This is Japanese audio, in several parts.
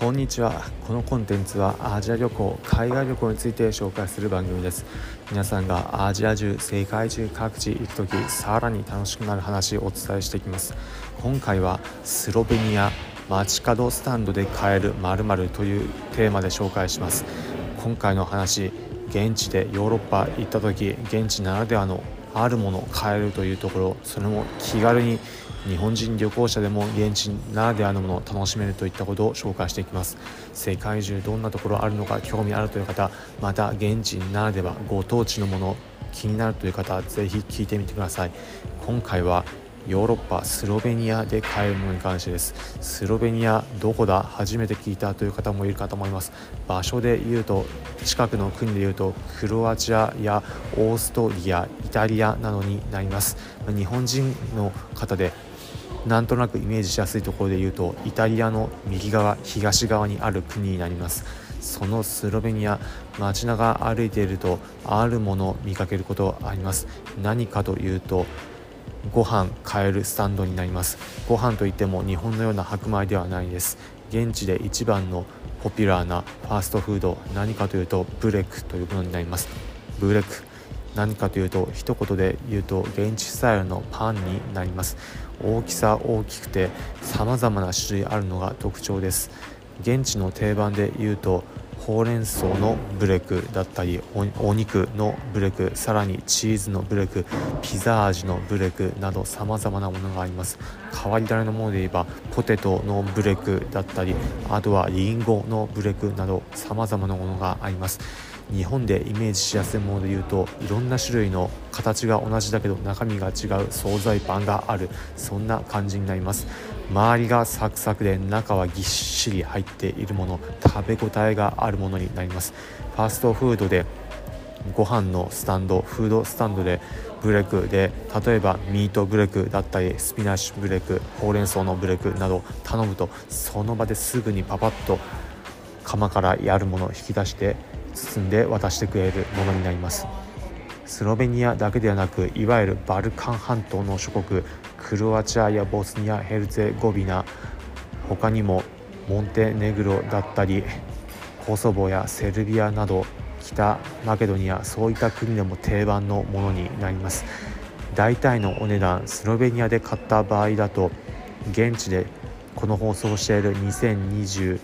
こんにちは。このコンテンツはアジア旅行海外旅行について紹介する番組です。皆さんがアジア中世界中各地行く時さらに楽しくなる話をお伝えしていきます。今回はスロベニア街角スタンドで買える〇〇というテーマで紹介します。今回の話現地でヨーロッパ行った時現地ならではのあるものを買えるというところそれも気軽に日本人旅行者でも現地ならではのものを楽しめるといったことを紹介していきます。世界中どんなところあるのか興味あるという方また現地ならではご当地のもの気になるという方ぜひ聞いてみてください。今回はヨーロッパスロベニアで買えるものに関してです。スロベニアどこだ？初めて聞いたという方もいるかと思います。場所で言うと近くの国で言うとクロアチアやオーストリアイタリアなどになります。日本人の方でなんとなくイメージしやすいところで言うとイタリアの右側東側にある国になります。そのスロベニア街中歩いているとあるものを見かけることあります。何かというとご飯買えるスタンドになります。ご飯といっても日本のような白米ではないです。現地で一番のポピュラーなファーストフード何かというとブレックというものになります。ブレック。何かというと一言で言うと現地スタイルのパンになります。大きさ大きくて様々な種類あるのが特徴です。現地の定番で言うとほうれん草のブレクだったりお肉のブレクさらにチーズのブレクピザ味のブレクなどさまざまなものがあります。変わり種のもので言えばポテトのブレクだったりあとはリンゴのブレクなどさまざまなものがあります。日本でイメージしやすいもので言うといろんな種類の形が同じだけど中身が違う惣菜パンがある。そんな感じになります。周りがサクサクで中はぎっしり入っているもの食べ応えがあるものになります。ファーストフードでご飯のスタンドフードスタンドでブレクで例えばミートブレクだったりスピナッシュブレクほうれん草のブレクなど頼むとその場ですぐにパパッと釜からやるものを引き出して包んで渡してくれるものになります。スロベニアだけではなくいわゆるバルカン半島の諸国クロアチアやボスニア・ヘルツェゴビナ他にもモンテネグロだったりコソボやセルビアなど北マケドニアそういった国でも定番のものになります。大体のお値段スロベニアで買った場合だと現地でこの放送している2020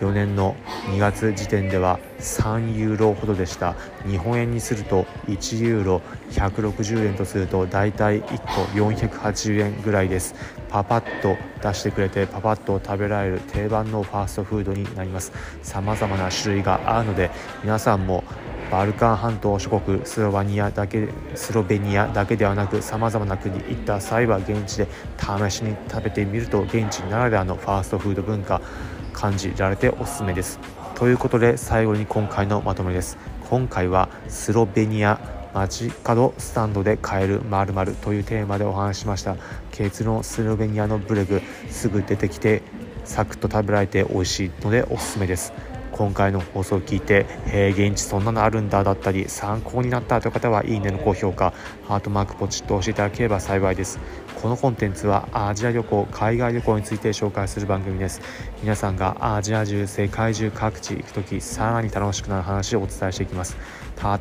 4年の2月時点では3ユーロほどでした。日本円にすると1ユーロ160円とすると大体1個480円ぐらいです。パパッと出してくれてパパッと食べられる定番のファーストフードになります。様々な種類があるので皆さんもバルカン半島諸国スロベニアだけスロベニアだけではなくさまざまな国に行った際は現地で試しに食べてみると現地ならではのファーストフード文化感じられておすすめです。ということで最後に今回のまとめです。今回はスロベニア街角スタンドで買える〇〇というテーマでお話ししました。結論スロベニアのブレグすぐ出てきてサクッと食べられて美味しいのでおすすめです。今回の放送を聞いて「へえ現地そんなのあるんだ」だったり参考になったという方はいいねの高評価ハートマークポチッと押していただければ幸いです。このコンテンツはアジア旅行海外旅行について紹介する番組です。皆さんがアジア中世界中各地行く時さらに楽しくなる話をお伝えしていきます。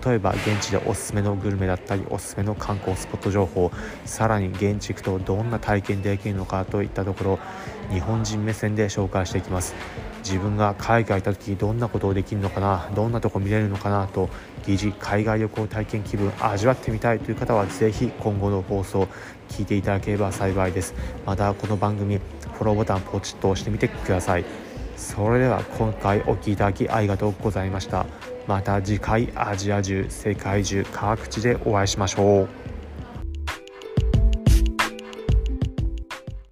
例えば現地でおすすめのグルメだったりおすすめの観光スポット情報さらに現地行くとどんな体験できるのかといったところ日本人目線で紹介していきます。自分が海外行った時どんなことをできるのかなどんなとこ見れるのかなと疑似海外旅行体験気分味わってみたいという方はぜひ今後の放送聞いていただければ幸いです。またこの番組フォローボタンポチッと押してみてください。それでは今回お聴きいただきありがとうございました。また次回アジア中世界中各地でお会いしましょう。